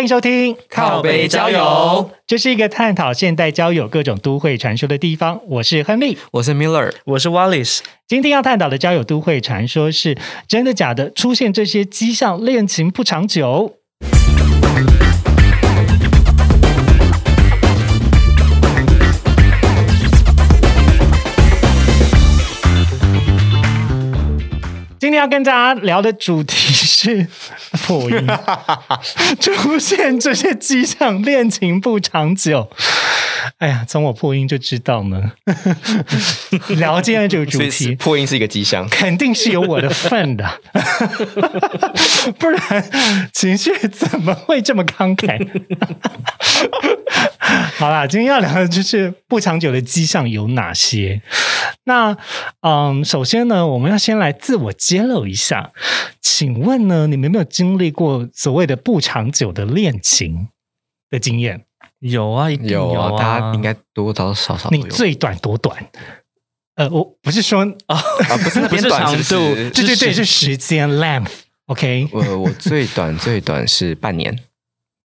欢迎收听靠北交友，这是一个探讨现代交友各种都会传说的地方。我是亨利，我是 Miller，我是 Wallace。今天要探讨的交友都会传说是真的假的？出现这些迹象，恋情不长久。要跟大家聊的主题是 破音，出现这些迹象，恋情不长久。哎呀，从我破音就知道呢。聊今天这个主题，破音是一个迹象，肯定是有我的份的，不然情绪怎么会这么慷慨？好啦，今天要聊的就是不长久的迹象有哪些？那嗯，首先呢，我们要先来自我揭露一下。请问呢，你们有没有经历过所谓的不长久的恋情的经验？有啊，一定有啊，大家应该多多少少。你最短多短？呃，我不是说 啊，不是不是长度，对对对，是时间 length。OK，我我最短最短是半年，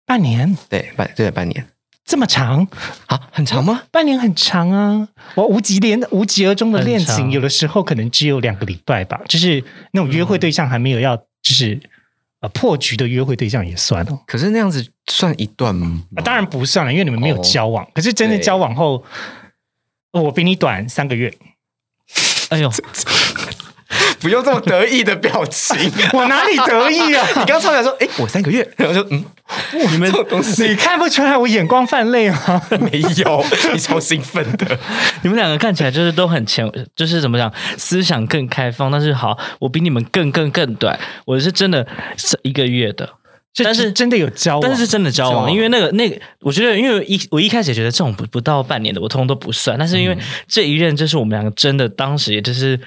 半年，对半对半年。这么长啊？很长吗？半年很长啊！我无疾连无疾而终的恋情，有的时候可能只有两个礼拜吧。就是那种约会对象还没有要，就是呃破局的约会对象也算哦。可是那样子算一段吗？当然不算了，因为你们没有交往。可是真的交往后，我比你短三个月。哎呦！不用这么得意的表情，我哪里得意啊？你刚唱来说，哎，我三个月，然后就嗯，你们东西你看不出来我眼光泛泪吗？没有，你超兴奋的。你们两个看起来就是都很前，就是怎么讲，思想更开放。但是好，我比你们更更更短，我是真的是一个月的，但是真的有交往，但是真的交往，因为那个那个，我觉得，因为一我一开始也觉得这种不不到半年的，我通通都不算。但是因为这一任，就是我们两个真的当时也就是。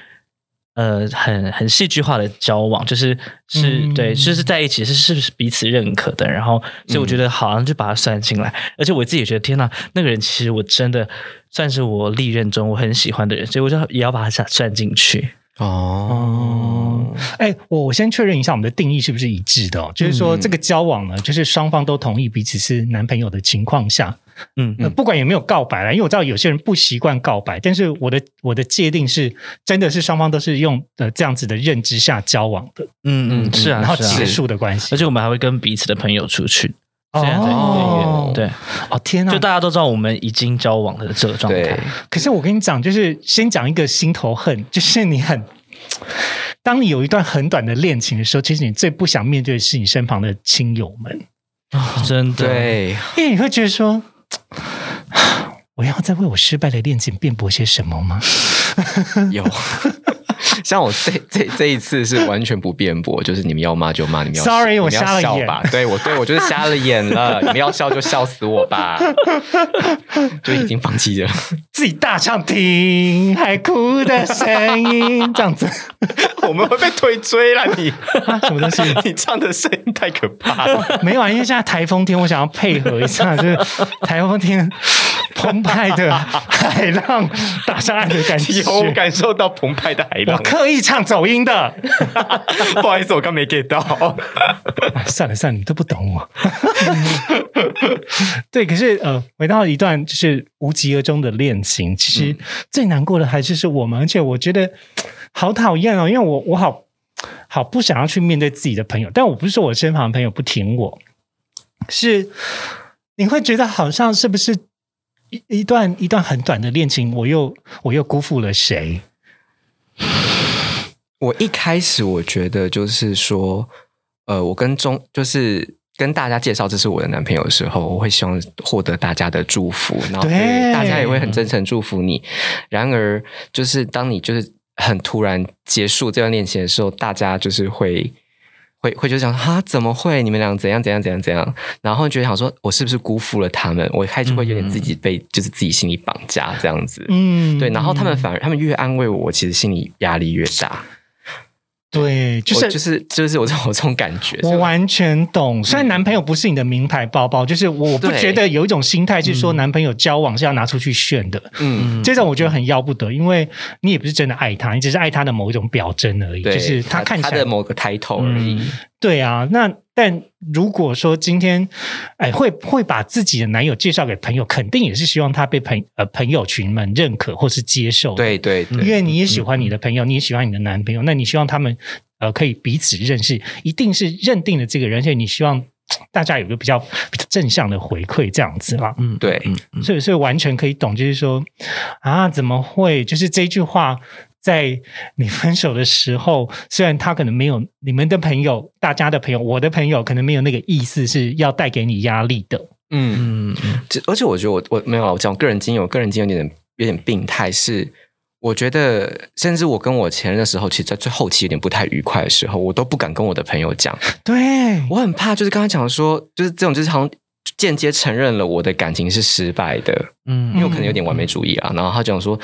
呃，很很戏剧化的交往，就是是对，就是在一起是是不是彼此认可的，然后所以我觉得好像就把它算进来，而且我自己也觉得天呐，那个人其实我真的算是我历任中我很喜欢的人，所以我就也要把它算算进去。哦，哎，我我先确认一下我们的定义是不是一致的，就是说这个交往呢，就是双方都同意彼此是男朋友的情况下。嗯，不管有没有告白了，因为我知道有些人不习惯告白，但是我的我的界定是，真的是双方都是用呃这样子的认知下交往的，嗯嗯是啊，然后结束的关系，而且我们还会跟彼此的朋友出去，哦，对，哦天哪，就大家都知道我们已经交往的这个状态，可是我跟你讲，就是先讲一个心头恨，就是你很，当你有一段很短的恋情的时候，其实你最不想面对的是你身旁的亲友们。哦，真的，对，因为你会觉得说。我要再为我失败的恋情辩驳些什么吗？有。像我这这这一次是完全不辩驳，就是你们要骂就骂，你们要 sorry 我瞎了眼吧？对我对我就是瞎了眼了，你们要笑就笑死我吧，就已经放弃了，自己大唱听海哭的声音这样子，我们会被推追了。你什么东西？你唱的声音太可怕了。没有啊，因为现在台风天，我想要配合一下，就是台风天澎湃的海浪打上岸的感觉，有感受到澎湃的海浪。刻意唱走音的，不好意思，我刚没 get 到。算了算了，你都不懂我。对，可是呃，回到一段就是无疾而终的恋情，其实最难过的还是是我们，而且我觉得好讨厌哦，因为我我好好不想要去面对自己的朋友，但我不是说我身旁的朋友不挺我，是你会觉得好像是不是一一段一段很短的恋情，我又我又辜负了谁？我一开始我觉得就是说，呃，我跟中就是跟大家介绍这是我的男朋友的时候，我会希望获得大家的祝福，然后大家也会很真诚祝福你。然而，就是当你就是很突然结束这段恋情的时候，大家就是会会会就想哈怎么会？你们俩怎样怎样怎样怎样，然后觉得想说我是不是辜负了他们？我开始会有点自己被就是自己心里绑架这样子，嗯。对，然后他们反而他们越安慰我，我其实心里压力越大，对，就是就是就是我这种我这种感觉，我完全懂。虽然男朋友不是你的名牌包包，就是我不对。觉得有一种心态是说男朋友交往是要拿出去炫的，嗯，这种我觉得很要不得，因为你也不是真的爱他，你只是爱他的某一种表征而已，就是他看起来他的某个 title 而已，嗯对啊。那但如果说今天哎会会把自己的男友介绍给朋友，肯定也是希望他被朋呃朋友群们认可或是接受的，对对对，因为你也喜欢你的朋友，你也喜欢你的男朋友，那你希望他们呃可以彼此认识，一定是认定了这个人，而且你希望大家有一个比较比较正向的回馈，这样子啦。嗯，对嗯所以所以完全可以懂，就是说啊，怎么会？就是这句话。在你分手的时候，虽然他可能没有你们的朋友、大家的朋友、我的朋友，可能没有那个意思是要带给你压力的。嗯。嗯而且我觉得我我没有我讲个人经验，我个人经验有点有点病态，是我觉得甚至我跟我前任的时候，其实在最后期有点不太愉快的时候，我都不敢跟我的朋友讲，对，我很怕就是刚才讲说，就是这种就是好像间接承认了我的感情是失败的，嗯因为我可能有点完美主义啊，然后他讲说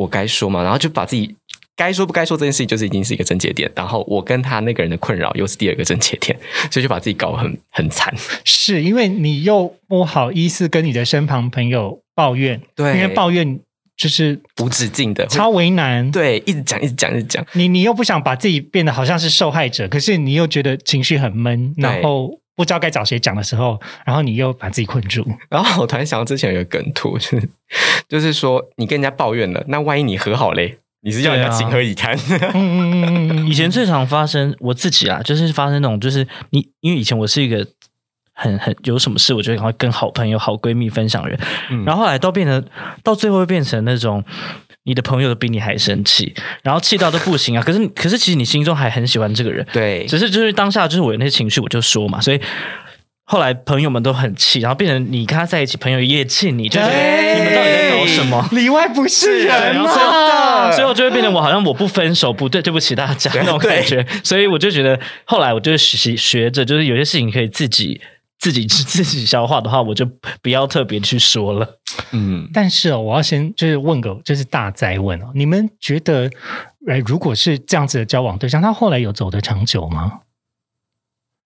我该说嘛，然后就把自己。该说不该说这件事情，就是已经是一个症结点。然后我跟他那个人的困扰又是第二个症结点，所以就把自己搞得很很惨。是因为你又不好意思跟你的身旁朋友抱怨，对因为抱怨就是无止境的，超为难。对，一直讲，一直讲，一直讲。你你又不想把自己变得好像是受害者，可是你又觉得情绪很闷，然后不知道该找谁讲的时候，然后你又把自己困住。然后我突然想到之前有一个梗图，就是就是说你跟人家抱怨了，那万一你和好嘞，你是叫人家情何以堪？嗯嗯嗯嗯嗯，以前最常发生我自己啊，就是发生那种，就是你因为以前我是一个很很有什么事，我就赶快跟好朋友、好闺蜜分享人，嗯然后后来到变成到最后会变成那种。你的朋友都比你还生气，然后气到都不行啊！可是，可是其实你心中还很喜欢这个人，对，只是就是当下就是我有那些情绪，我就说嘛，所以后来朋友们都很气，然后变成你跟他在一起，朋友也气你，就觉得你们到底在搞什么？里外不是人嘛？最后最后就会变成我好像我不分手不对，对不起大家那种感觉，所以我就觉得后来我就学学着，就是有些事情可以自己自己 自己消化的话，我就不要特别去说了。嗯，但是哦，我要先就是问个就是大灾问哦，你们觉得，哎，如果是这样子的交往对象，他后来有走得长久吗？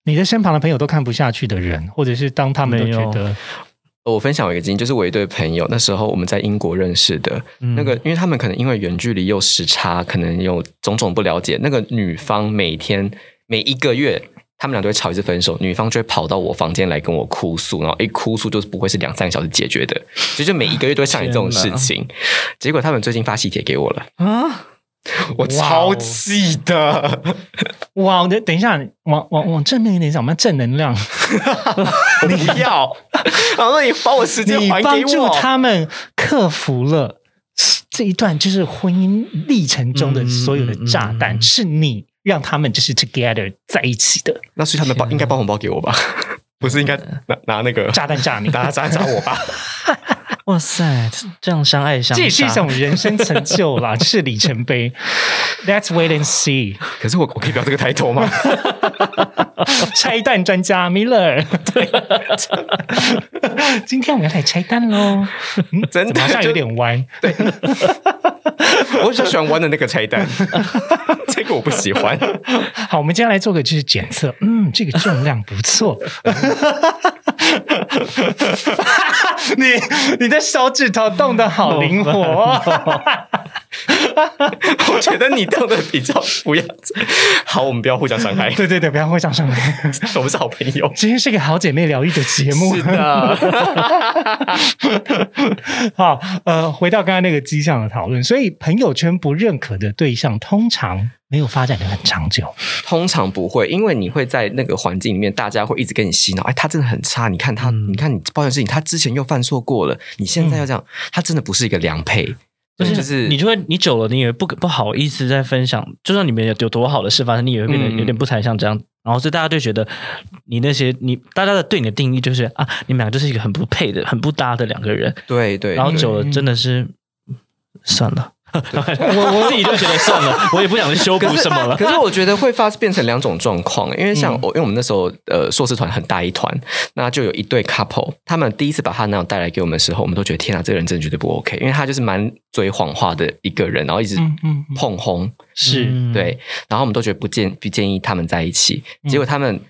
你的身旁的朋友都看不下去的人，或者是当他们都没有觉得我分享我一个经验，就是我一对朋友，那时候我们在英国认识的，嗯那个因为他们可能因为远距离又时差，可能有种种不了解，那个女方每天每一个月。他们俩都会吵一次分手，女方就会跑到我房间来跟我哭诉，然后一哭诉就是不会是两三个小时解决的，所以就每一个月都会上演这种事情。结果他们最近发喜帖给我了，啊，我超气的。哇，等等一下，往往往正面一点讲，我们正能量，不要，然后你把我时间你还给帮助我。他们克服了这一段就是婚姻历程中的所有的炸弹，嗯嗯嗯是你让他们就是 together 在一起的那所以他们包应该包红包给我吧？不是应该拿拿那个炸弹炸你，拿炸弹炸我吧？哇塞，这样相爱相杀，这也是一种人生成就啦，这是里程碑。Let's wait and see。可是我我可以不要这个抬头吗？拆弹专家 Miller，对，今天我们要来拆弹喽。嗯真的好像有点歪。我比较喜欢玩的那个菜单，这个我不喜欢。好，我们接下来做个就是检测，嗯，这个重量不错。你你的手指头动得好灵活哦，我觉得你动的比较不要。好，我们不要互相伤害，对对对，不要互相伤害。我们是好朋友。今天是个好姐妹疗愈的节目，是的，好，呃，回到刚刚那个迹象的讨论，所以朋友圈不认可的对象，通常没有发展的很长久。通常不会，因为你会在那个环境里面，大家会一直跟你洗脑。哎，他真的很差，你看他，嗯你看你抱怨事情，他之前又犯错过了，你现在要这样，他真的不是一个良配。就就是是你就会你久了，你也不不好意思再分享，就算你们有有多好的事发生，你也会变得嗯有点不才像这样。然后所以大家就觉得你那些你大家的对你的定义就是啊，你们两个就是一个很不配的、很不搭的两个人。对对，对然后久了真的是算了 我我自己就觉得算了，我也不想修补什么了。可是我觉得会发变成两种状况，因为像我，因为我们那时候呃硕士团很大一团，那就有一对 couple，他们第一次把他男友带来给我们的时候，我们都觉得天啊，这个人真的绝对不 OK，因为他就是蛮嘴谎话的一个人，然后一直碰轰，是对，然后我们都觉得不建不建议他们在一起，结果他们。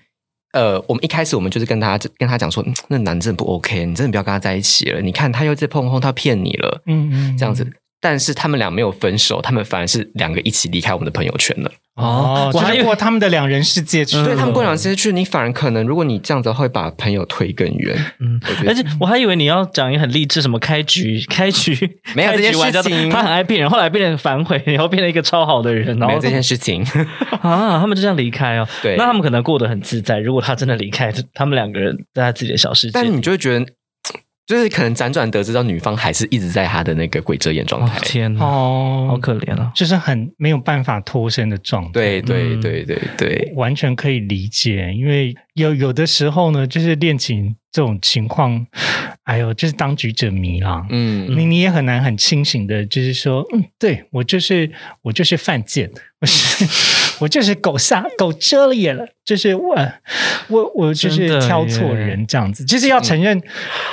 呃，我们一开始我们就是跟他跟他讲说，那男真的不 OK，你真的不要跟他在一起了。你看他又在碰碰，他骗你了，嗯嗯，这样子。但是他们俩没有分手，他们反而是两个一起离开我们的朋友圈了。哦，我还以为他们的两人世界去，对他们过两人世界去，你反而可能，如果你这样子会把朋友推更远。嗯，而且我还以为你要讲一个很励志，什么开局 开局没有这件事情，他很爱骗人，后来变成反悔，然后变成一个超好的人，然后这件事情 啊，他们就这样离开哦。对，那他们可能过得很自在。如果他真的离开，他们两个人在他自己的小世界，但你就会觉得。就是可能辗转得知到女方还是一直在他的那个鬼遮眼状态，天哦，好可怜啊，就是很没有办法脱身的状态。对对对对对，完全可以理解，因为有有的时候呢，就是恋情这种情况，哎呦，就是当局者迷啦。嗯，你你也很难很清醒的，就是说，嗯，对我就是我就是犯贱，我是。我就是狗瞎狗遮了眼了，就是我我我就是挑错人这样子，就是要承认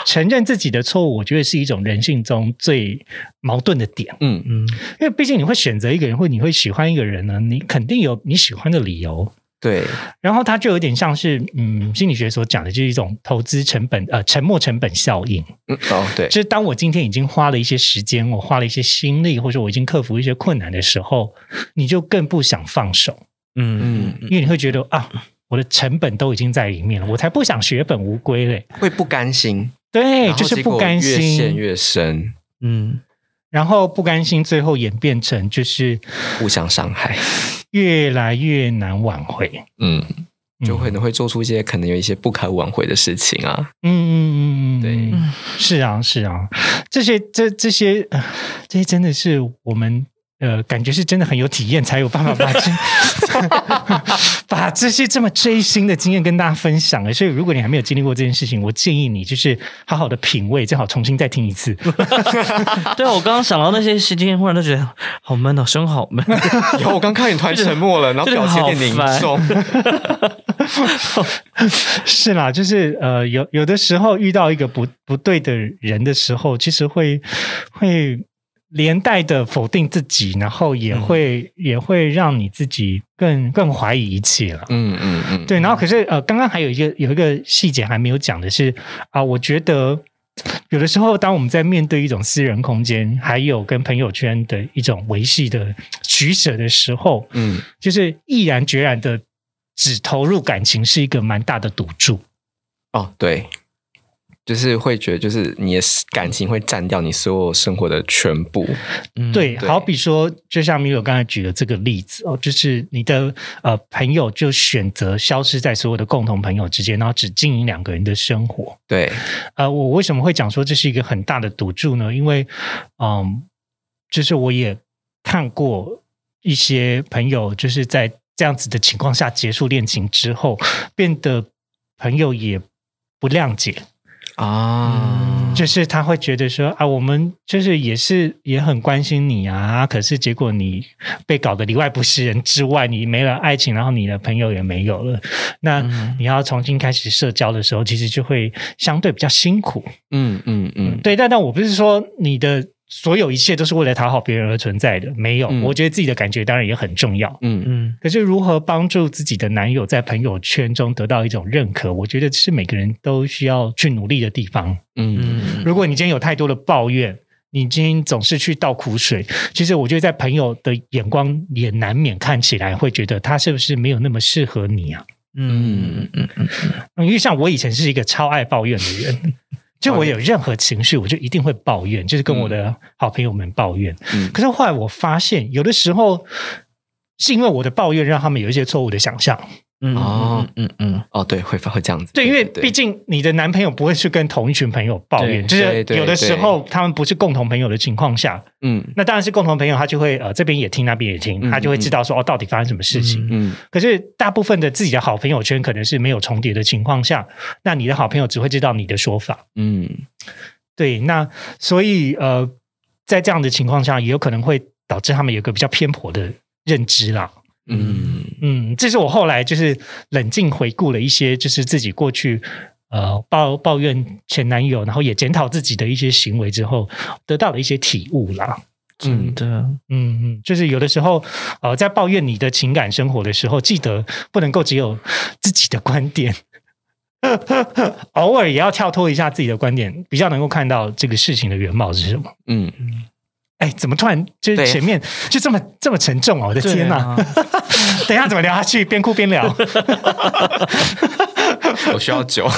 承认自己的错误，我觉得是一种人性中最矛盾的点。嗯嗯，因为毕竟你会选择一个人，或你会喜欢一个人呢，你肯定有你喜欢的理由。对，然后它就有点像是，嗯，心理学所讲的，就是一种投资成本，呃，沉没成本效应。嗯，哦，对，就是当我今天已经花了一些时间，我花了一些心力，或者我已经克服一些困难的时候，你就更不想放手。嗯嗯，因为你会觉得啊，我的成本都已经在里面了，我才不想血本无归嘞，会不甘心。对，就是不甘心，越陷越深。嗯，然后不甘心，最后演变成就是互相伤害。越来越难挽回，嗯，就可能会做出一些可能有一些不可挽回的事情啊，嗯嗯嗯嗯，对，是啊是啊，这些这这些这些真的是我们。呃，感觉是真的很有体验，才有办法把这 把这些这么追星的经验跟大家分享。所以，如果你还没有经历过这件事情，我建议你就是好好的品味，最好重新再听一次。对啊，我刚刚想到那些事情，忽然都觉得好闷哦，声好闷。然后我刚看你突然沉默了，然后表情有点凝重。是啦，就是呃，有有的时候遇到一个不不对的人的时候，其实会会。连带的否定自己，然后也会也会让你自己更更怀疑一切了。嗯嗯嗯，对。然后可是呃，刚刚还有一个有一个细节还没有讲的是啊，我觉得有的时候当我们在面对一种私人空间，还有跟朋友圈的一种维系的取舍的时候，嗯，就是毅然决然的只投入感情，是一个蛮大的赌注。哦，对。就是会觉得，就是你的感情会占掉你所有生活的全部。对，好比说，就像米友刚才举的这个例子哦，就是你的呃朋友就选择消失在所有的共同朋友之间，然后只经营两个人的生活。对，呃，我为什么会讲说这是一个很大的赌注呢？因为，嗯，就是我也看过一些朋友，就是在这样子的情况下结束恋情之后，变得朋友也不谅解。啊，就是他会觉得说啊，我们就是也是也很关心你啊，可是结果你被搞得里外不是人之外，你没了爱情，然后你的朋友也没有了，那你要重新开始社交的时候，其实就会相对比较辛苦。嗯嗯嗯，对，但但我不是说你的。所有一切都是为了讨好别人而存在的，没有。我觉得自己的感觉当然也很重要。嗯嗯。可是如何帮助自己的男友在朋友圈中得到一种认可，我觉得是每个人都需要去努力的地方。嗯。如果你今天有太多的抱怨，你今天总是去倒苦水，其实我觉得在朋友的眼光也难免看起来会觉得他是不是没有那么适合你啊？嗯嗯嗯嗯。因为像我以前是一个超爱抱怨的人。就我有任何情绪，我就一定会抱怨，就是跟我的好朋友们抱怨。可是后来我发现，有的时候是因为我的抱怨让他们有一些错误的想象。嗯哦，嗯嗯，哦，对，会会这样子。对，因为毕竟你的男朋友不会去跟同一群朋友抱怨，就是有的时候他们不是共同朋友的情况下，嗯，那当然是共同朋友，他就会呃这边也听，那边也听，他就会知道说哦到底发生什么事情。嗯，可是大部分的自己的好朋友圈可能是没有重叠的情况下，那你的好朋友只会知道你的说法。嗯，对，那所以呃，在这样的情况下，也有可能会导致他们有一个比较偏颇的认知啦。嗯。嗯，这是我后来就是冷静回顾了一些，就是自己过去呃抱抱怨前男友，然后也检讨自己的一些行为之后，得到了一些体悟啦。真的，嗯嗯，就是有的时候，呃，在抱怨你的情感生活的时候，记得不能够只有自己的观点，偶尔也要跳脱一下自己的观点，比较能够看到这个事情的原貌是什么。嗯，哎，怎么突然就是前面就这么这么沉重啊？我的天哪！啊 等一下怎么聊下去？边哭边聊，我需要酒，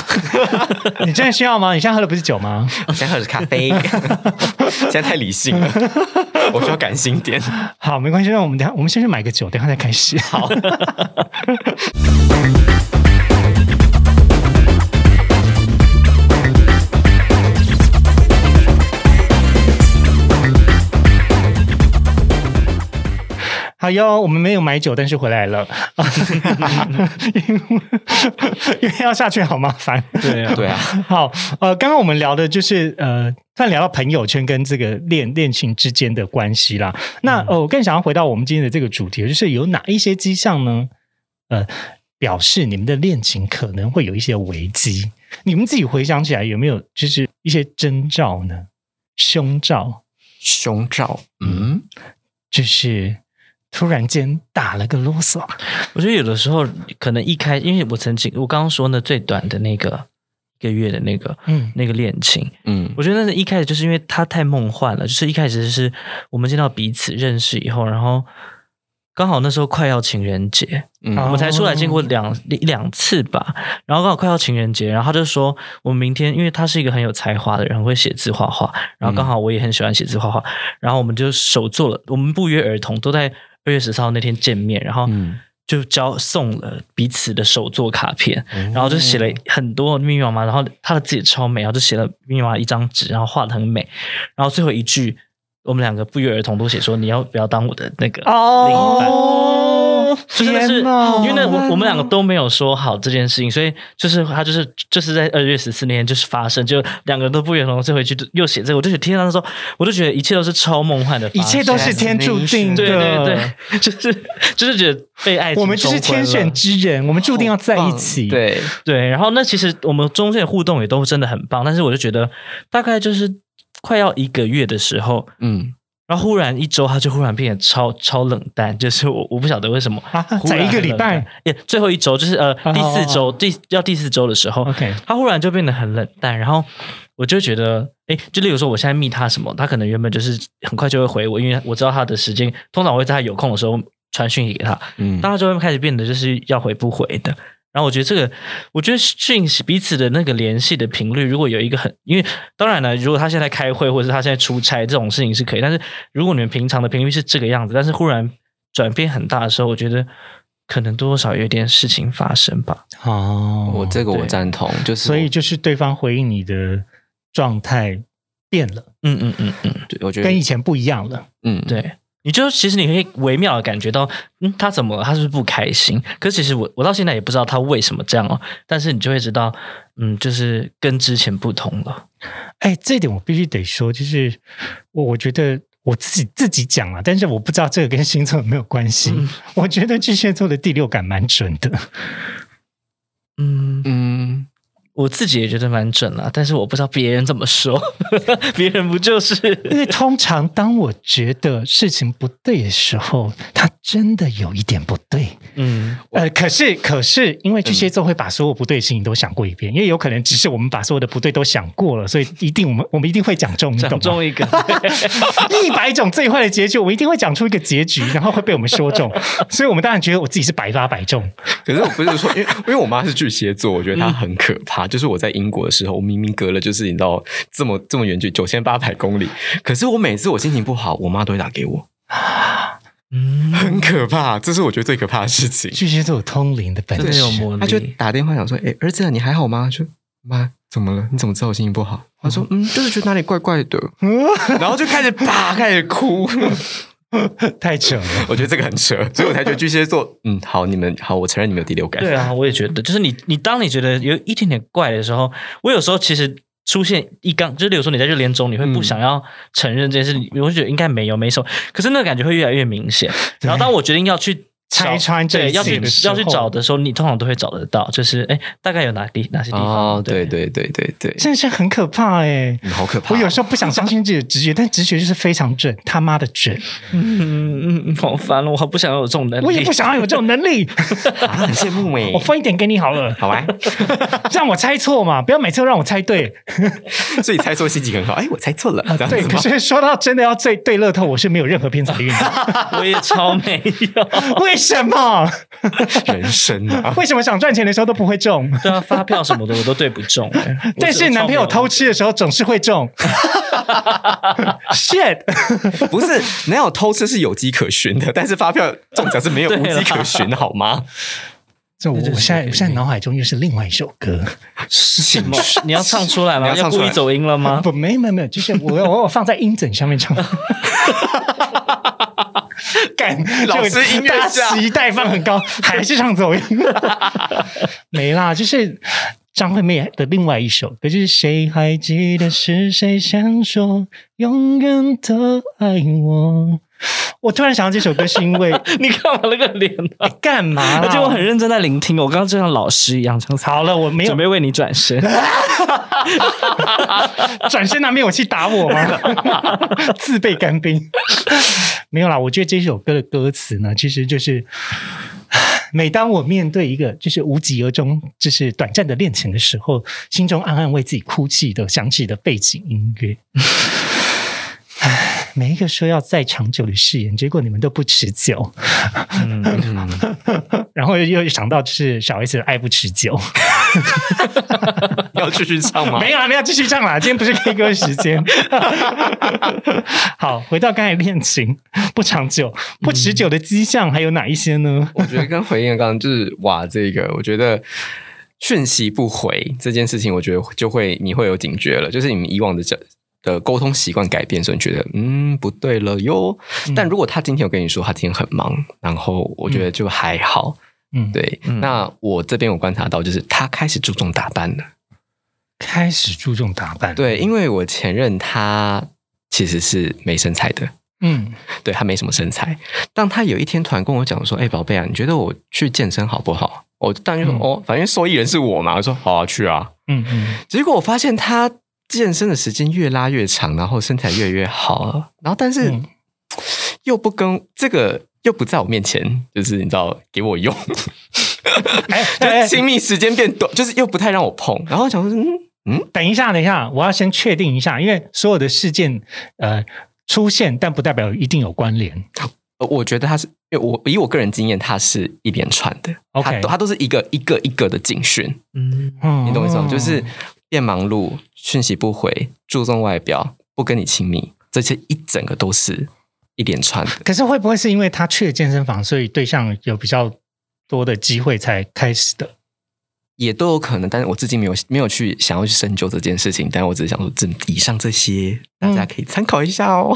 你真的需要吗？你现在喝的不是酒吗？我现在喝的是咖啡，现在太理性了，我需要感性点。好，没关系，那我们等下我们先去买个酒，等下再开始。好。好哟，我们没有买酒，但是回来了，因为因为要下去好麻烦。对啊，对啊，好，呃，刚刚我们聊的就是呃，突然聊到朋友圈跟这个恋恋情之间的关系啦。那呃，我更想要回到我们今天的这个主题，就是有哪一些迹象呢？呃，表示你们的恋情可能会有一些危机。你们自己回想起来，有没有就是一些征兆呢？凶兆胸罩，嗯，就是突然间打了个啰嗦，我觉得有的时候可能一开，因为我曾经我刚刚说呢，最短的那个一个月的那个嗯。那个恋情，嗯。我觉得那是一开始就是因为他太梦幻了，就是一开始是我们见到彼此认识以后，然后刚好那时候快要情人节，嗯。我们才出来见过两一两次吧，然后刚好快要情人节，然后他就说我们明天，因为他是一个很有才华的人，很会写字画画，然后刚好我也很喜欢写字画画，然后我们就手做了，我们不约而同都在二月十四号那天见面，然后嗯。就交送了彼此的手作卡片，嗯然后就写了很多密密麻麻，然后他的字也超美，然后就写了密密麻麻一张纸，然后画的很美，然后最后一句我们两个不约而同都写说你要不要当我的那个另一半。真的是，因为那我我们两个都没有说好这件事情，所以就是他就是就是在二月十四那天就是发生，就两个人都不约而同这回去又写这个，我就觉得天啊，那时候我就觉得一切都是超梦幻的一，切都是天注定的，对对对，就是就是觉得被爱情我们就是天选之人，我们注定要在一起。，对，对，然后那其实我们中间的互动也都真的很棒，但是我就觉得大概就是快要一个月的时候，嗯然后忽然一周他就忽然变得超超冷淡，就是我我不晓得为什么。啊忽然才一个礼拜？最后一周就是呃哦第四周第要第四周的时候他忽然就变得很冷淡，然后我就觉得，哎，就例如说我现在密他什么，他可能原本就是很快就会回我，因为我知道他的时间，通常我会在他有空的时候传讯息给他，嗯。但他就会开始变得就是要回不回的。然后我觉得这个，我觉得讯息彼此的那个联系的频率，如果有一个很，因为当然了，如果他现在开会或者是他现在出差这种事情是可以，但是如果你们平常的频率是这个样子，但是忽然转变很大的时候，我觉得可能多多少少有点事情发生吧。哦，我这个我赞同，就是所以就是对方回应你的状态变了，嗯嗯嗯嗯，对我觉得跟以前不一样了。嗯对。你就其实你可以微妙的感觉到，嗯，他怎么了？他是不是不开心？可是其实我我到现在也不知道他为什么这样哦。但是你就会知道，嗯，就是跟之前不同了。哎，这一点我必须得说，就是我我觉得我自己自己讲啊，但是我不知道这个跟星座有没有关系。嗯我觉得巨蟹座的第六感蛮准的。嗯，嗯我自己也觉得蛮准了，但是我不知道别人怎么说，别人不就是因为通常当我觉得事情不对的时候，它真的有一点不对。嗯呃，可是可是，因为巨蟹座会把所有不对的事情都想过一遍，因为有可能只是我们把所有的不对都想过了，所以一定我们我们一定会讲中，你懂？讲中一个？一百种最坏的结局，我一定会讲出一个结局，然后会被我们说中，所以我们当然觉得我自己是百发百中。可是我不是说，因为因为我妈是巨蟹座，我觉得她很可怕。就是我在英国的时候，我明明隔了就是你知道这么这么远距九千八百公里，可是我每次我心情不好，我妈都会打给我，嗯，很可怕。这是我觉得最可怕的事情。巨蟹座有通灵的本真的事，有魔她就。打电话想说：“哎、儿子，你还好吗？”就妈怎么了？你怎么知道我心情不好？他说：“嗯，就是觉得哪里怪怪的。”然后就开始啪开始哭。太扯了。我觉得这个很扯，所以我才觉得巨蟹座，嗯，好，你们好，我承认你们有第六感。对啊，我也觉得，就是你你当你觉得有一点点怪的时候，我有时候其实出现一刚，就是比如说你在热恋中，你会不想要承认这件事，你会觉得应该没有没什么，可是那个感觉会越来越明显。然后当我决定要去拆穿这对要去要去找的时候，你通常都会找得到，就是哎，大概有哪地哪些地方？哦，对对对对对，真的是很可怕哎、嗯好可怕哦。我有时候不想相信自己的直觉，但直觉就是非常准，他妈的准！嗯嗯嗯，好烦了，我好不想要有这种能力。我也不想要有这种能力 啊，很羡慕哎我。分一点给你好了，好吧，让我猜错嘛，不要每次都让我猜对。所以猜错心情很好。哎，我猜错了，对，可是说到真的要最对乐透，我是没有任何偏财运的。我也超没有。为什么？人生啊，为什么想赚钱的时候都不会中？对啊，发票什么的我都对不中、哎 但是男朋友偷，吃的时候总是会中。shit，不是哪有偷吃是有迹可循的，但是发票中奖是没有无迹可循的，好吗？这我现在我现在脑海中又是另外一首歌，什么？你要唱出来吗？你要故意走音了吗？不，没没没有，就是我我我放在音枕上面唱。干，老师音乐期待放很高，还是唱走音？没啦，就是张惠妹的另外一首歌，就是谁还记得是谁先说永远的爱我？我突然想到这首歌，是因为 你干嘛那个脸呢、干嘛啦？而且我很认真在聆听，我刚刚就像老师一样，好了，我没有准备为你转身。转身拿灭火器打我吗？自备干冰。没有啦，我觉得这首歌的歌词呢，其实就是，每当我面对一个就是无疾而终、就是短暂的恋情的时候，心中暗暗为自己哭泣的响起的背景音乐。唉，每一个说要再长久的誓言，结果你们都不持久。嗯，然后又想到就是小 S 的爱不持久。要继续唱吗？没有啊，没有继续唱啦，今天不是 K 歌时间。好，回到刚才恋情不长久、不持久的迹象还有哪一些呢？我觉得跟回应刚刚就是哇，这个我觉得讯息不回这件事情，我觉得就会你会有警觉了，就是你们以往的这。的沟通习惯改变，所以你觉得嗯不对了哟。但如果他今天有跟你说他今天很忙，然后我觉得就还好，嗯，对。嗯那我这边我观察到，就是他开始注重打扮了。开始注重打扮。，对，因为我前任他其实是没身材的，嗯对他没什么身材。当他有一天突然跟我讲说：“哎、宝贝啊，你觉得我去健身好不好？”我当然就说：“嗯哦，反正受益人是我嘛。”我说：“好啊，去啊。嗯嗯，”结果我发现他健身的时间越拉越长，然后身材越来越好了，然后但是嗯。又不跟这个又不在我面前，就是你知道给我用，哎就哎，亲密时间变短，就是又不太让我碰。然后我想说，嗯，嗯等一下，等一下，我要先确定一下，因为所有的事件呃出现，但不代表一定有关联。呃我觉得他是，因为我以我个人经验，他是一连串的。OK 他都他都是一个一个一个的警讯，嗯，嗯。你懂我意思吗？就是变忙碌，讯息不回，注重外表，不跟你亲密，这些一整个都是一连串的。可是会不会是因为他去了健身房，所以对象有比较多的机会才开始的？也都有可能，但是我至今没有没有去想要去深究这件事情，但我只是想说，这以上这些大家可以参考一下哦。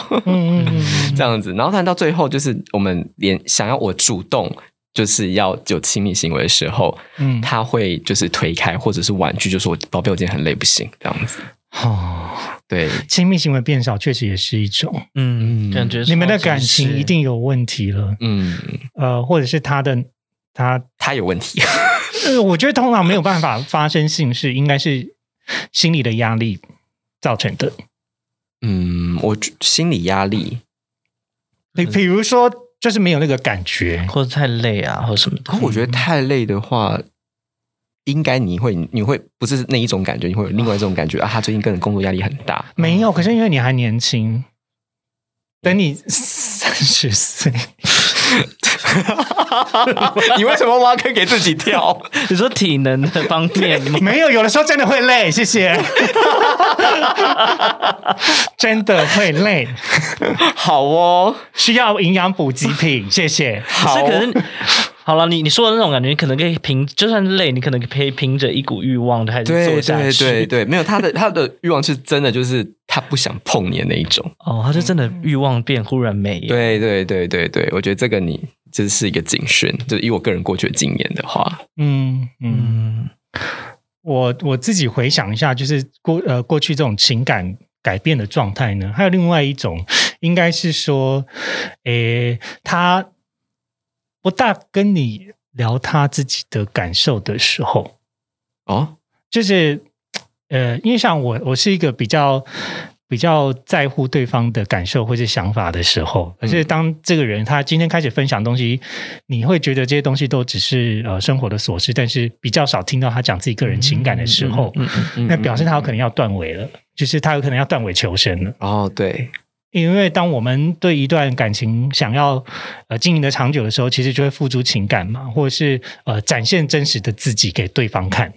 这样子，然后谈到最后，就是我们连想要我主动就是要有亲密行为的时候，嗯，他会就是推开或者是婉拒，就说宝贝，我今天很累，不行这样子。哦，对，亲密行为变少，确实也是一种。嗯，感觉你们的感情一定有问题了，嗯，呃，或者是他的他，他有问题。呃，我觉得通常没有办法发生性事，应该是心理的压力造成的。嗯，我觉心理压力，比比如说，就是没有那个感觉，或者太累啊，或什么的。可我觉得太累的话，应该你会你会不是那一种感觉，你会有另外一种感觉啊。他最近个人工作压力很大，没有。可是因为你还年轻，等你三十岁，你为什么挖坑给自己跳？你说体能的方面吗？没有，有的时候真的会累，谢谢，真的会累，好哦，需要营养补给品，谢谢。好是，可是好了，你你说的那种感觉，你可能可以凭，就算累，你可能可以凭着一股欲望就开始对做下去。对对对，没有他的他的欲望是真的，就是他不想碰你的那一种。哦，他就真的欲望变忽然没有。对对对对对，我觉得这个你这是一个警讯，就是以我个人过去的经验的话，嗯嗯，嗯，我我自己回想一下，就是过呃过去这种情感改变的状态呢，还有另外一种，应该是说，诶，他不大跟你聊他自己的感受的时候，哦，就是呃，因为像我，我是一个比较。比较在乎对方的感受或是想法的时候，可是当这个人他今天开始分享东西，你会觉得这些东西都只是呃生活的琐事，但是比较少听到他讲自己个人情感的时候，那表示他有可能要断尾了，就是他有可能要断尾求生了。哦，对，因为当我们对一段感情想要呃经营的长久的时候，其实就会付出情感嘛，或者是呃展现真实的自己给对方看。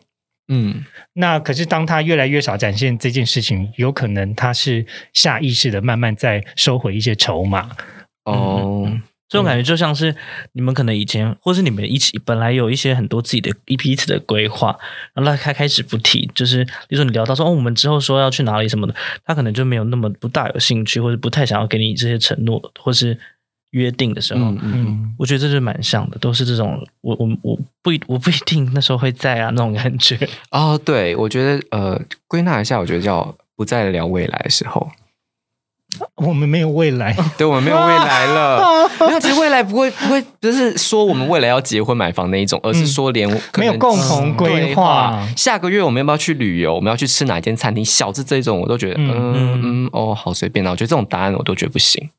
嗯，那可是当他越来越少展现这件事情，有可能他是下意识的慢慢在收回一些筹码。哦，这种感觉就像是你们可能以前，或是你们一起本来有一些很多自己的一批次的规划，然后他开开始不提，就是比如说你聊到说哦，我们之后说要去哪里什么的，他可能就没有那么不大有兴趣，或者不太想要给你这些承诺，或是。约定的时候，嗯，我觉得这是蛮像的，都是这种，我我我不我不一定那时候会在啊，那种感觉。哦，对，我觉得呃，归纳一下，我觉得叫不再聊未来的时候，我们没有未来，对，我们没有未来了。没有，其实未来不会不会，不是说我们未来要结婚买房那一种，而是说连没有共同规划，下个月我们要不要去旅游，我们要去吃哪间餐厅，小至这种，我都觉得，嗯嗯，哦，好随便啊。我觉得这种答案我都觉得不行。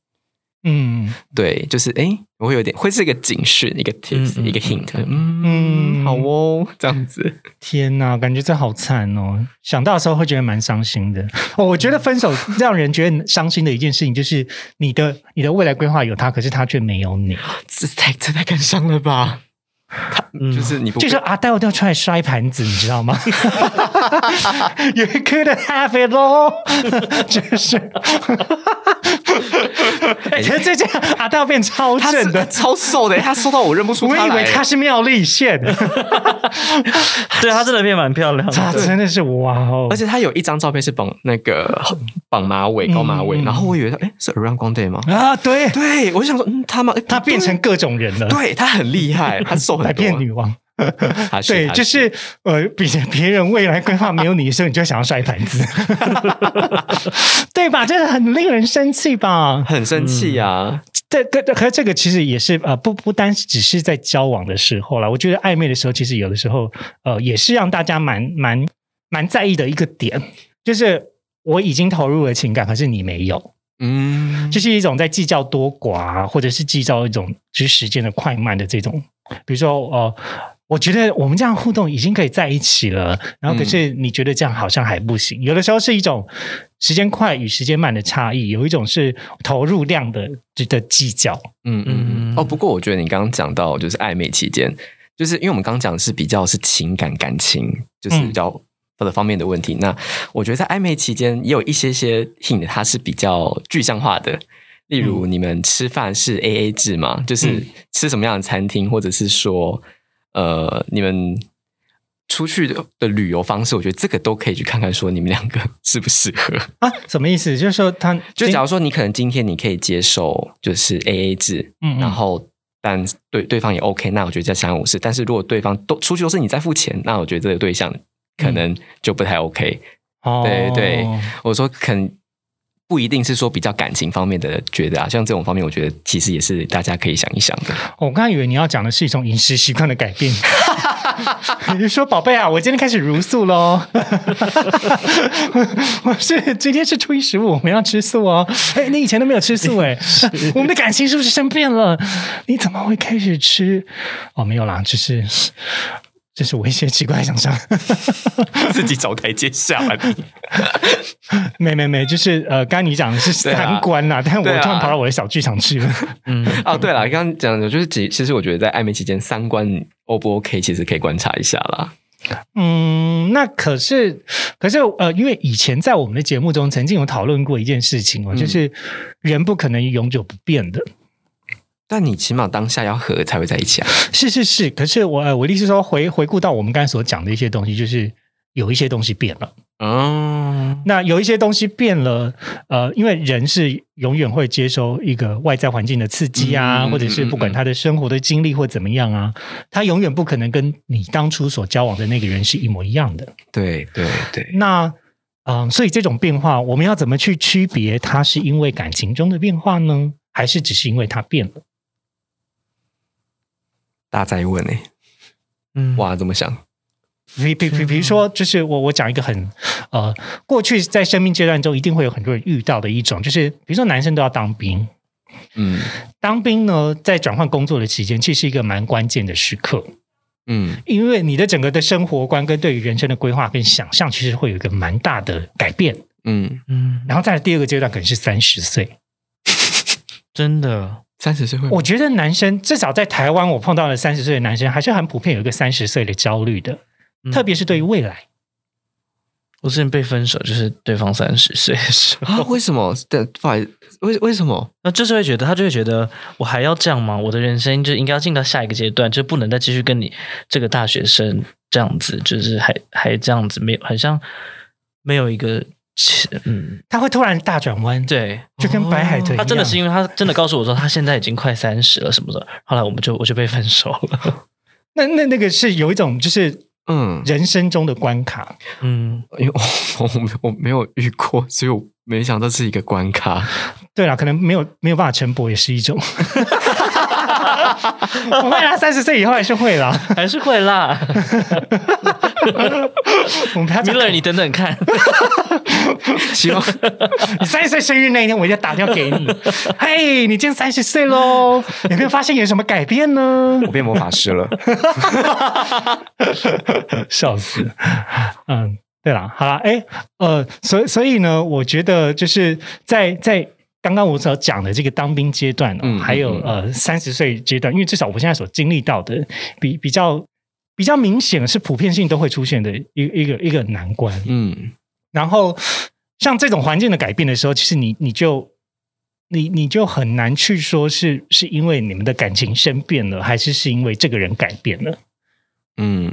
嗯，对，就是哎，我会有点会是一个警示，一个 tips，一个 hint。嗯，好哦，这样子。天哪，感觉这好惨哦！想到的时候会觉得蛮伤心的。哦，我觉得分手 让人觉得伤心的一件事情，就是你的你的未来规划有他，可是他却没有你，这太这太感伤了吧？他就是你，就是阿呆，我都要出来摔盘子，你知道吗？You could have it all，就是。哎，这这样阿道变超正的，超瘦的，他瘦到我认不出他我以为他是妙丽线，对他真的变蛮漂亮，他真的是哇哦！而且他有一张照片是绑那个绑马尾、高马尾，然后我以为他哎是 Around Day 吗？啊，对。对，我就想说，嗯，他吗？他变成各种人了，对他很厉害，他瘦。百变女王，对，就是呃，比别人未来规划没有你的时候，你就想要摔盘子，对吧？这很令人生气吧？很生气啊！这、这、可是这个其实也是呃，不不单只是在交往的时候了。我觉得暧昧的时候，其实有的时候呃，也是让大家蛮蛮蛮在意的一个点，就是我已经投入了情感，可是你没有。嗯，就是一种在计较多寡，或者是计较一种就是时间的快慢的这种。比如说，呃，我觉得我们这样互动已经可以在一起了，然后可是你觉得这样好像还不行。有的时候是一种时间快与时间慢的差异，有一种是投入量的的计较。嗯嗯嗯。哦，不过我觉得你刚刚讲到就是暧昧期间，就是因为我们刚刚讲的是比较是情感感情，就是比较的方面的问题。那我觉得在暧昧期间也有一些些 hint，它是比较具象化的。例如，你们吃饭是 A A 制吗？就是吃什么样的餐厅，或者是说，呃，你们出去的的旅游方式，我觉得这个都可以去看看，说你们两个 适不适合啊？什么意思？就是说，他 就假如说，你可能今天你可以接受就是 A A 制，嗯，然后但对对方也 OK，那我觉得这相安无事。但是如果对方都出去都是你在付钱，那我觉得这个对象可能就不太 OK。哦，对对，我说可能。不一定是说比较感情方面的觉得啊，像这种方面，我觉得其实也是大家可以想一想的。我刚才以为你要讲的是一种饮食习惯的改变，你说宝贝啊，我今天开始茹素喽。我是今天是初一十五，我们要吃素哦。哎，你以前都没有吃素哎，我们的感情是不是生变了？你怎么会开始吃？哦，没有啦，只是。这是我一些奇怪想象，自己找台阶下来。没没没，就是呃，刚刚你讲的是三观呐，但我突然跑到我的小剧场去了。嗯，哦，对了，刚刚讲的就是其其实我觉得在暧昧期间三观 O 不 OK，其实可以观察一下啦。嗯，那可是可是呃，因为以前在我们的节目中曾经有讨论过一件事情哦，就是人不可能永久不变的。但你起码当下要合才会在一起啊！是是是，可是我我的意思说回回顾到我们刚才所讲的一些东西，就是有一些东西变了。嗯，那有一些东西变了，呃，因为人是永远会接收一个外在环境的刺激啊，或者是不管他的生活的经历或怎么样啊，他永远不可能跟你当初所交往的那个人是一模一样的。对对对，那嗯、所以这种变化，我们要怎么去区别它是因为感情中的变化呢，还是只是因为它变了？大在问哎、嗯，哇，怎么想？比比比比如说，就是我我讲一个很呃，过去在生命阶段中一定会有很多人遇到的一种，就是比如说男生都要当兵，嗯。当兵呢在转换工作的期间，其实是一个蛮关键的时刻，嗯。因为你的整个的生活观跟对于人生的规划跟想象，其实会有一个蛮大的改变。嗯，嗯，然后再来第二个阶段，可能是三十岁。真的，三十岁会我觉得男生至少在台湾，我碰到的三十岁的男生还是很普遍有一个三十岁的焦虑的，嗯特别是对于未来。我之前被分手，就是对方三十岁的时候，啊？为什么？对，不好意思，为为什么？那就是会觉得他就会觉得我还要这样吗？我的人生就应该要进到下一个阶段，就不能再继续跟你这个大学生这样子，就是还还这样子，没有好像没有一个嗯，他会突然大转弯，，对。就跟白海豚一样。他真的是因为他真的告诉我说他现在已经快三十了什么的，后来我们就我就被分手了。那那那个是有一种就是嗯，人生中的关卡。嗯，因为我我没我没有遇过，所以我没想到是一个关卡。对了，可能没有没有办法晨勃也是一种。不会啦，三十岁以后还是会啦。还是会啦。我们不要讲 Miller，你等等看，希望你三十岁生日那一天，我一定要打电话给你。嘿，你今天三十岁喽，有没有发现有什么改变呢？我变魔法师了。笑死。嗯，对了，好了，哎，呃，所以所以呢，我觉得就是在在。刚刚我所讲的这个当兵阶段、哦，嗯还有嗯呃三十岁阶段，因为至少我现在所经历到的，比比较比较明显是普遍性都会出现的一个一个一个难关。嗯然后像这种环境的改变的时候，其实你你就你你就很难去说是是因为你们的感情生变了，还是是因为这个人改变了。嗯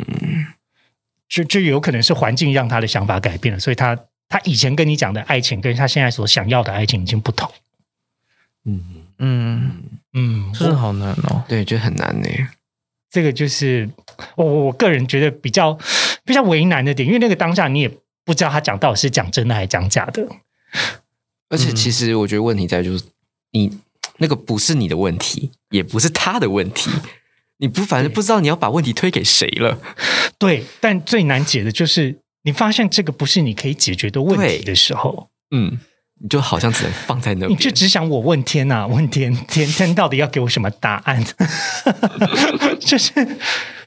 就就有可能是环境让他的想法改变了，所以他他以前跟你讲的爱情，跟他现在所想要的爱情已经不同。嗯，嗯，嗯，真的好难哦。对，觉得很难呢。这个就是我我我个人觉得比较比较为难的点，因为那个当下你也不知道他讲到底是讲真的还是讲假的。而且其实我觉得问题在就是你那个不是你的问题，也不是他的问题，你不反正不知道你要把问题推给谁了。对，但最难解的就是你发现这个不是你可以解决的问题的时候，嗯，你就好像只能放在那边。你就只想我问天呐、问天天天到底要给我什么答案？就是，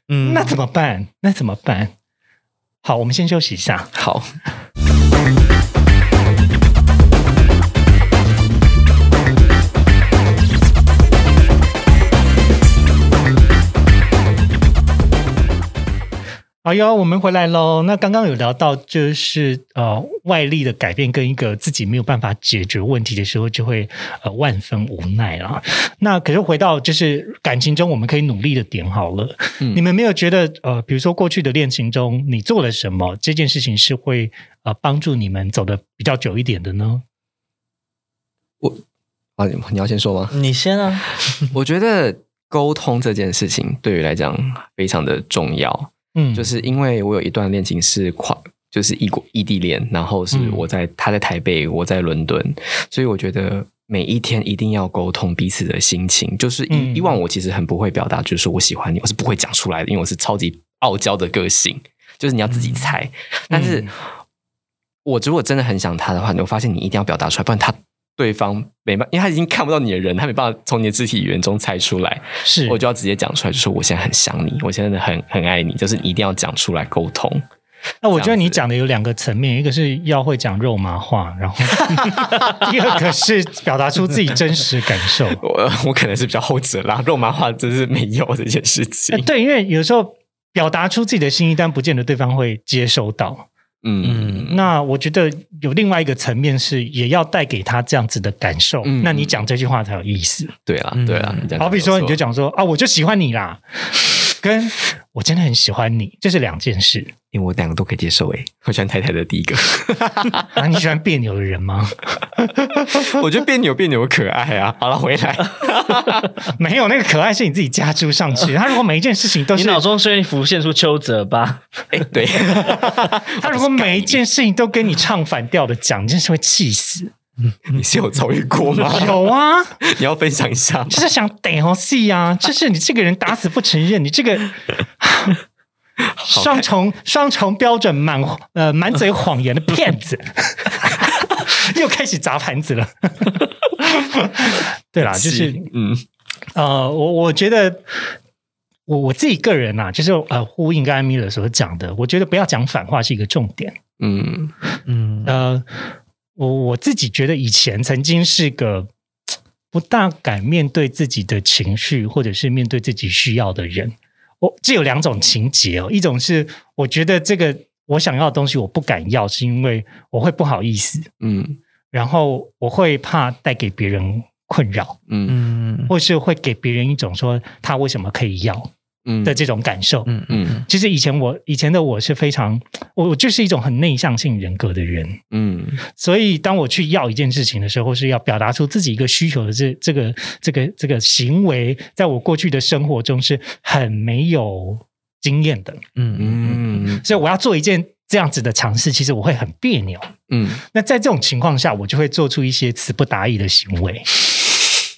嗯那怎么办？那怎么办？好，我们先休息一下。好。好哟，我们回来喽。那刚刚有聊到，就是呃外力的改变跟一个自己没有办法解决问题的时候，就会呃万分无奈啦。那可是回到就是感情中，我们可以努力的点好了。嗯你们没有觉得呃，比如说过去的恋情中，你做了什么，这件事情是会呃帮助你们走的比较久一点的呢？我啊，你你要先说吗？你先啊。我觉得沟通这件事情对于来讲非常的重要，嗯，就是因为我有一段恋情是跨，就是异国异地恋，然后是嗯我在、他在台北，我在伦敦，所以我觉得每一天一定要沟通彼此的心情。就是以、嗯以往我其实很不会表达，就是说我喜欢你，我是不会讲出来的，因为我是超级傲娇的个性，就是你要自己猜。但是我如果真的很想他的话，你会发现你一定要表达出来，不然他。对方没办法，因为他已经看不到你的人，他没办法从你的肢体语言中猜出来。是我就要直接讲出来，就是我现在很想你，我现在很很爱你，就是你一定要讲出来沟通。那我觉得你讲的有两个层面，一个是要会讲肉麻话，然后 第二个是表达出自己真实感受。我我可能是比较后者啦，肉麻话真是没有这件事情呃。对，因为有时候表达出自己的心意，但不见得对方会接收到。嗯，那我觉得有另外一个层面是，也要带给他这样子的感受。嗯那你讲这句话才有意思。对啊，对啦，你这样好比说，你就讲讲说啊，我就喜欢你啦。跟我真的很喜欢你，这是两件事。因为我两个都可以接受诶，我喜欢太太的第一个。啊，你喜欢别扭的人吗？我觉得别扭别扭可爱啊。好了，回来，没有那个可爱是你自己加注上去。他如果每一件事情都是你脑中虽然浮现出邱泽吧，哎，对，他如果每一件事情都跟你唱反调的讲，你真是会气死。你是有遭遇过吗？有啊，你要分享一下？就是想逮好戏啊，就是你这个人打死不承认，你这个双重双重标准满呃满嘴谎言的骗子，又开始砸盘子了。对啦，就是嗯呃，我我觉得我我自己个人啊，就是呃呼应刚才米勒所讲的，我觉得不要讲反话是一个重点。嗯嗯呃，我我自己觉得以前曾经是个不大敢面对自己的情绪，或者是面对自己需要的人。我这有两种情节哦，一种是我觉得这个我想要的东西我不敢要，是因为我会不好意思，嗯。然后我会怕带给别人困扰，嗯。嗯。或是会给别人一种说他为什么可以要嗯。的这种感受。嗯嗯。其实以前我以前的我是非常，我我就是一种很内向性人格的人，嗯。所以当我去要一件事情的时候，或是要表达出自己一个需求的这这个这个这个行为，在我过去的生活中是很没有经验的，嗯嗯。嗯。所以我要做一件这样子的尝试，其实我会很别扭。嗯。那在这种情况下，我就会做出一些词不达意的行为，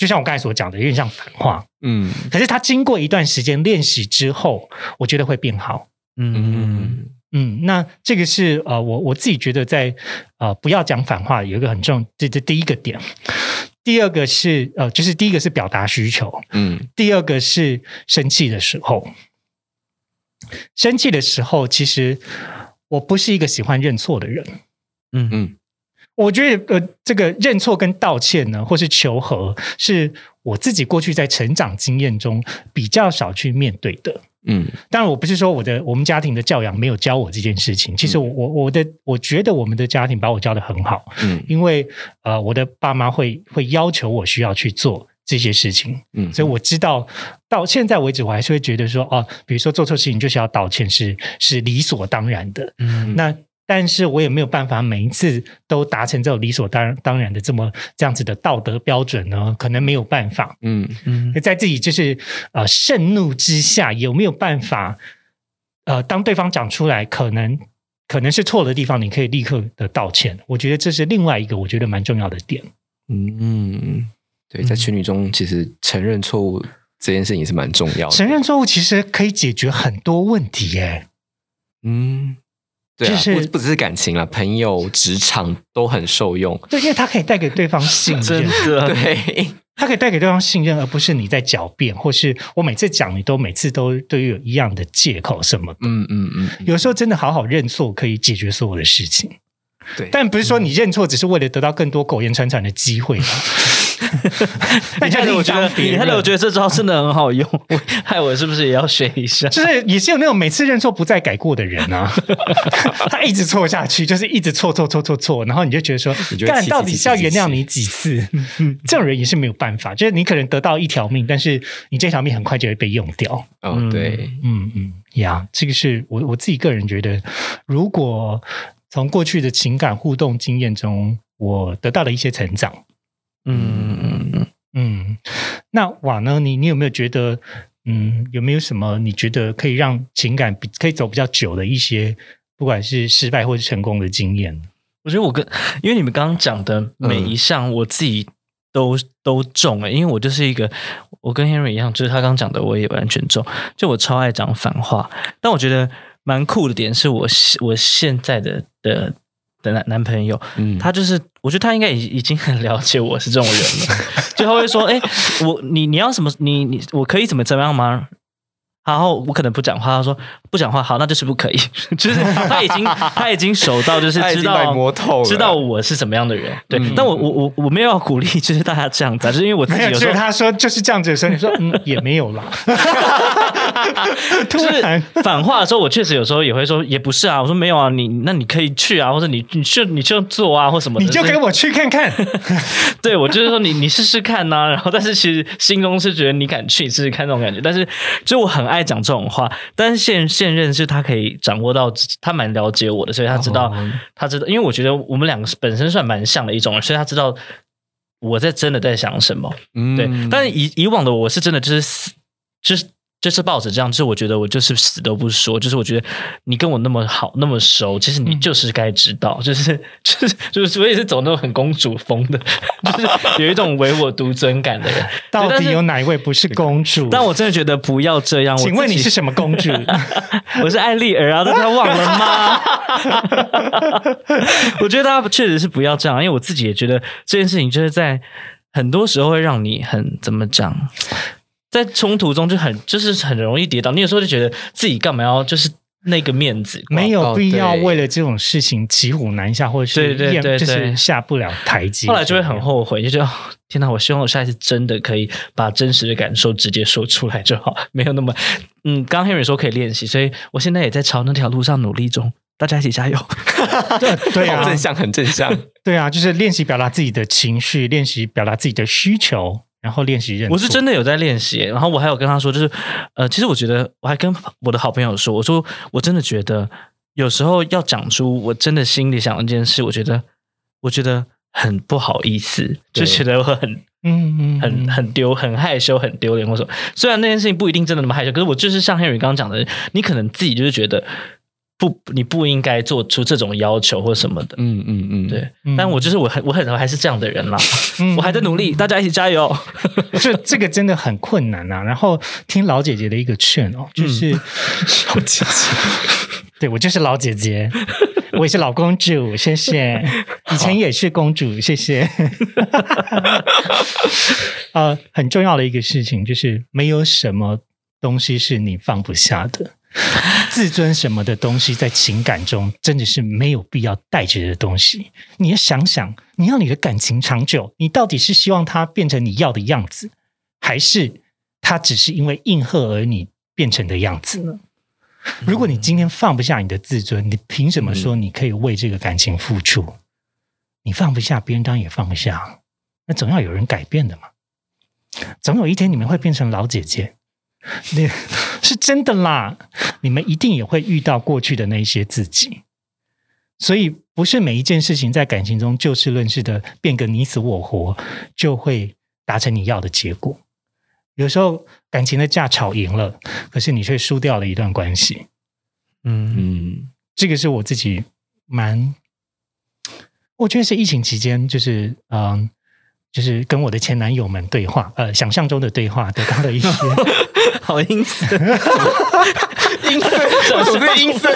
就像我刚才所讲的，有点像反话。嗯可是他经过一段时间练习之后，我觉得会变好。嗯嗯嗯，那这个是呃，我我自己觉得在呃不要讲反话有一个很重，这这第一个点。第二个是呃，就是第一个是表达需求，嗯第二个是生气的时候。生气的时候，其实我不是一个喜欢认错的人。嗯嗯我觉得呃，这个认错跟道歉呢，或是求和，是我自己过去在成长经验中比较少去面对的。嗯当然，我不是说我的我们家庭的教养没有教我这件事情。其实我我我的我觉得我们的家庭把我教的很好，嗯因为呃，我的爸妈会会要求我需要去做这些事情，嗯，所以我知道到现在为止，我还是会觉得说，哦、比如说做错事情就是要道歉，是是理所当然的。嗯那但是我也没有办法每一次都达成这种理所当然当然的这么这样子的道德标准呢，可能没有办法。嗯嗯在自己就是呃盛怒之下，有没有办法呃，当对方讲出来，可能可能是错的地方，你可以立刻的道歉。我觉得这是另外一个我觉得蛮重要的点。嗯，对，在情侣中，其实承认错误这件事情是蛮重要的。承认错误其实可以解决很多问题耶。嗯，对啊，就是不不只是感情啦，朋友、职场都很受用。对，因为它可以带给对方信真任，的对，它可以带给对方信任，而不是你在狡辩，或是我每次讲你都每次都都有一样的借口什么的。嗯嗯嗯，有时候真的好好认错可以解决所有的事情，对，但不是说你认错只是为了得到更多苟延残喘的机会嘛。那 就你看的，我觉得当别你看的，论我觉得这招真的很好用，害我是不是也要学一下？就是也是有那种每次认错不再改过的人啊，他一直错下去，就是一直错错错错错，然后你就觉得说你就，会干到底是要原谅你几次？这种人也是没有办法，就是你可能得到一条命，但是你这条命很快就会被用掉。哦嗯对，嗯嗯呀，这个是我我自己个人觉得，如果从过去的情感互动经验中，我得到了一些成长。嗯嗯嗯，嗯，那瓦呢？你你有没有觉得，嗯，有没有什么你觉得可以让情感比可以走比较久的一些，不管是失败或是成功的经验？我觉得我跟因为你们刚刚讲的每一项，我自己都、都中了，因为我就是一个我跟 Henry 一样，就是他刚讲的我也完全中，就我超爱讲反话，但我觉得蛮酷的点是我我现在的的的男男朋友，嗯，他就是，我觉得他应该已已经很了解我是这种人了，就他会说，哎、我你你要什么，你你我可以怎么怎么样吗？然后我可能不讲话，他说不讲话，好，那就是不可以。就是他已经他已经熟到，就是知道摸透知道我是什么样的人。对，嗯但我我我我没有要鼓励，就是大家这样子、啊，就是因为我自没有，就己有时候是他说就是这样子的时候，你说嗯也没有啦，就是反话的时候，我确实有时候也会说，也不是啊。我说没有啊，你那你可以去啊，或者你你就你就做啊，或什么的。你就跟跟我去看看，对我就是说你你试试看呐、然后但是其实心中是觉得你敢去试试看那种感觉，但是就我很爱讲这种话，但是现现任是他可以掌握到，他蛮了解我的，所以他知道、哦他知道，因为我觉得我们两个本身算蛮像的一种人，所以他知道我在真的在想什么。嗯对，但是以以往的我是真的就是，就是就是抱着这样，就是我觉得我就是死都不说，就是我觉得你跟我那么好那么熟，其实你就是该知道，就是就是就是我也是走那种很公主风的，就是有一种唯我独尊感的人。到底有哪一位不是公主？但我真的觉得不要这样。请问你是什么公主？我是艾丽儿啊，大家忘了吗？我觉得大家确实是不要这样，因为我自己也觉得这件事情就是在很多时候会让你很怎么讲，在冲突中就很就是很容易跌倒。你有时候就觉得自己干嘛要就是那个面子挂没有必要为了这种事情骑虎难下，或者是对对厌就是下不了台阶。后来就会很后悔，就觉得、哦、天哪！我希望我下一次真的可以把真实的感受直接说出来就好，没有那么嗯。刚刚 Henry 说可以练习，所以我现在也在朝那条路上努力中，大家一起加油！对对啊好，正向，很正向。对啊，就是练习表达自己的情绪，练习表达自己的需求，然后练习认错。我是真的有在练习，然后我还有跟他说，就是呃，其实我觉得我还跟我的好朋友说，我说我真的觉得有时候要讲出我真的心里想的一件事，我觉得我觉得很不好意思，就觉得我很嗯嗯很很丢、很害羞、很丢脸，或者。虽然那件事情不一定真的那么害羞，可是我就是像 Henry 刚刚讲的，你可能自己就是觉得不，你不应该做出这种要求或什么的。嗯嗯嗯，对，嗯但我就是我很我很还是这样的人啦，嗯 我还在努力，大家一起加油。这这个真的很困难啊。然后听老姐姐的一个劝哦，就是、老姐姐，对我就是老姐姐，我也是老公主，谢谢。以前也是公主，谢谢。呃，很重要的一个事情就是，没有什么东西是你放不下的。自尊什么的东西，在情感中真的是没有必要带着的东西。你要想想，你要你的感情长久，你到底是希望它变成你要的样子，还是它只是因为应和而你变成的样子呢？如果你今天放不下你的自尊，你凭什么说你可以为这个感情付出？你放不下，别人当然也放不下。那总要有人改变的嘛。总有一天你们会变成老姐姐，那 是真的啦。你们一定也会遇到过去的那一些自己，所以不是每一件事情在感情中就事论事的变个你死我活，就会达成你要的结果。有时候感情的架吵赢了，可是你却输掉了一段关系。嗯，嗯，这个是我自己蛮，我觉得是疫情期间，就是嗯，就是跟我的前男友们对话，呃，想象中的对话得到了一些，好阴森，阴森，总是阴森，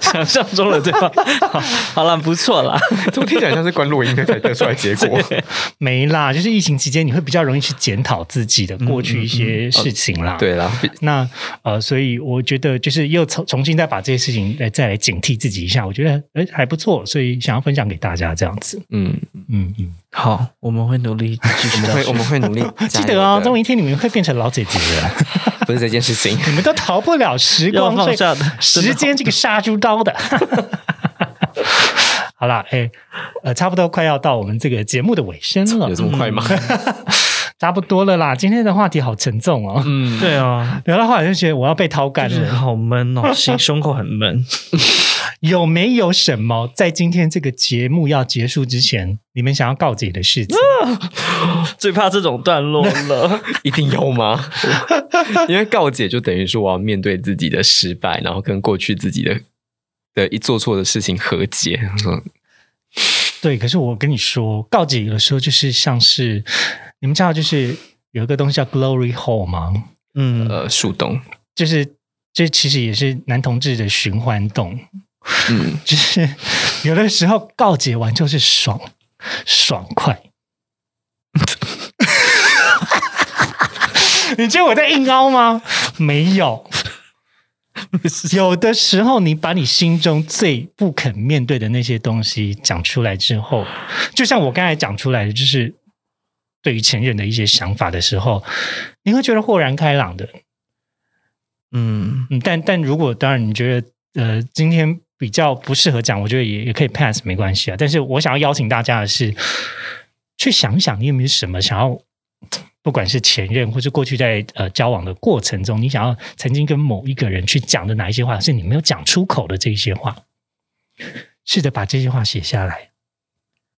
想象中的对吧？好，好了，不错啦。怎么听起来像是关录音的才得出来结果？没啦，就是疫情期间你会比较容易去检讨自己的过去一些事情啦。对啦，那呃，所以我觉得就是又重重新再把这些事情来再来警惕自己一下，我觉得哎还不错，所以想要分享给大家这样子。嗯，嗯嗯，好，我们会努力继续会 我们会努力，记得哦，总终有一天你们会变成老姐姐的。不是这件事情。你们都逃不了时光 这放下的时间这个杀猪刀的。好啦，哎，呃，差不多快要到我们这个节目的尾声了有，这么快吗？差不多了啦。今天的话题好沉重哦，嗯，对啊，聊到后来就觉得我要被掏干了。好闷哦，心胸口很闷。有没有什么在今天这个节目要结束之前，你们想要告解的事情？最怕这种段落了。一定有吗？因为告解就等于说我要面对自己的失败，然后跟过去自己的的一做错的事情和解。嗯对，可是我跟你说，告解有的时候就是像是你们知道，就是有一个东西叫 glory hole 吗？嗯，呃，树洞，就是这其实也是男同志的循环洞，嗯，就是有的时候告解完就是爽爽快。你觉得我在硬凹吗？没有。有的时候，你把你心中最不肯面对的那些东西讲出来之后，就像我刚才讲出来的，就是对于前任的一些想法的时候，你会觉得豁然开朗的。嗯嗯，但但如果当然你觉得呃今天比较不适合讲，我觉得也也可以 pass 没关系啊。但是我想要邀请大家的是，去想想你有没有什么想要，不管是前任或是过去在呃交往的过程中，你想要曾经跟某一个人去讲的哪一些话，是你没有讲出口的这一些话，试着把这些话写下来，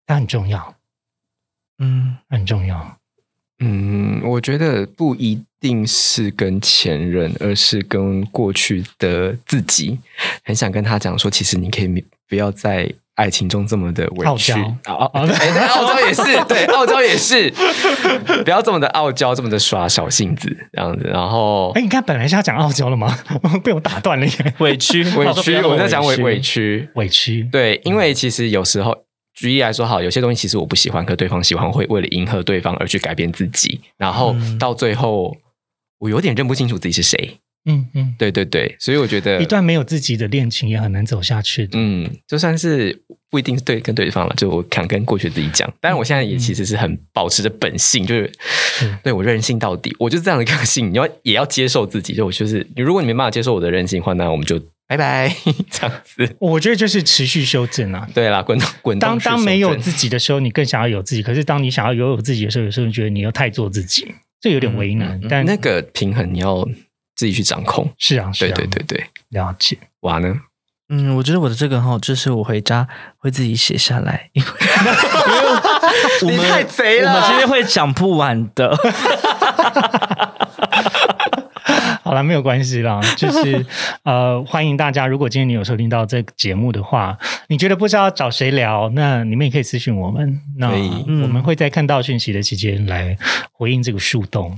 它很重要，嗯很重要。嗯，我觉得不一定是跟前任，而是跟过去的自己，很想跟他讲说，其实你可以不要在爱情中这么的委屈，傲娇也是，对，傲娇也是，不要这么的傲娇，这么的耍小性子这样子。然后哎，你看本来是要讲傲娇了吗？被我打断了耶，委屈委屈，我在讲委委屈，委屈。对，因为其实有时候。举例来说，好，有些东西其实我不喜欢，可对方喜欢，会为了迎合对方而去改变自己，然后嗯到最后，我有点认不清楚自己是谁。嗯嗯，对对对，所以我觉得一段没有自己的恋情也很难走下去的。嗯，就算是不一定是对跟对方了，就我想跟过去自己讲。当然，我现在也其实是很保持着本性，就是是对我任性到底，我就是这样的个性。你要也要接受自己，就我就是，如果你没办法接受我的任性的话，那我们就拜拜这样子。我觉得就是持续修正啊。对啦，滚动滚动当当没有自己的时候，你更想要有自己；可是当你想要拥有自己的时候，有时候你觉得你又太做自己，这有点为难。但那个平衡你要自己去掌控。是啊，是对啊，对对对，了解。娃呢？嗯，我觉得我的这个哈，就是我回家会自己写下来，因为因 为我你们太贼了我们今天会讲不完的。好了，没有关系啦，就是呃，欢迎大家。如果今天你有收听到这个节目的话，你觉得不知道找谁聊，那你们也可以私讯我们，那我们会在看到讯息的期间来回应这个树洞。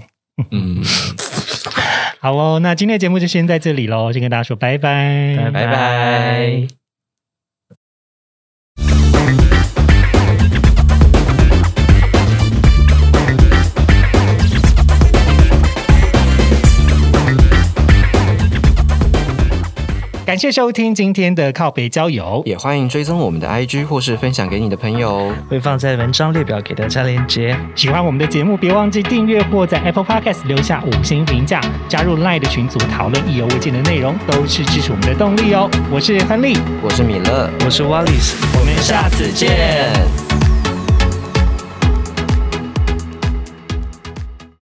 嗯，好哦，那今天的节目就先在这里喽，先跟大家说拜拜，拜拜拜。感谢收听今天的靠北郊游。也欢迎追踪我们的 IG 或是分享给你的朋友。会放在文章列表给大家连接。喜欢我们的节目，别忘记订阅或在 Apple Podcast 留下五星评价，加入 Line 的群组讨论意犹未尽的内容，都是支持我们的动力哦。我是亨利，我是米勒，我是 Wallace，。我们下次见。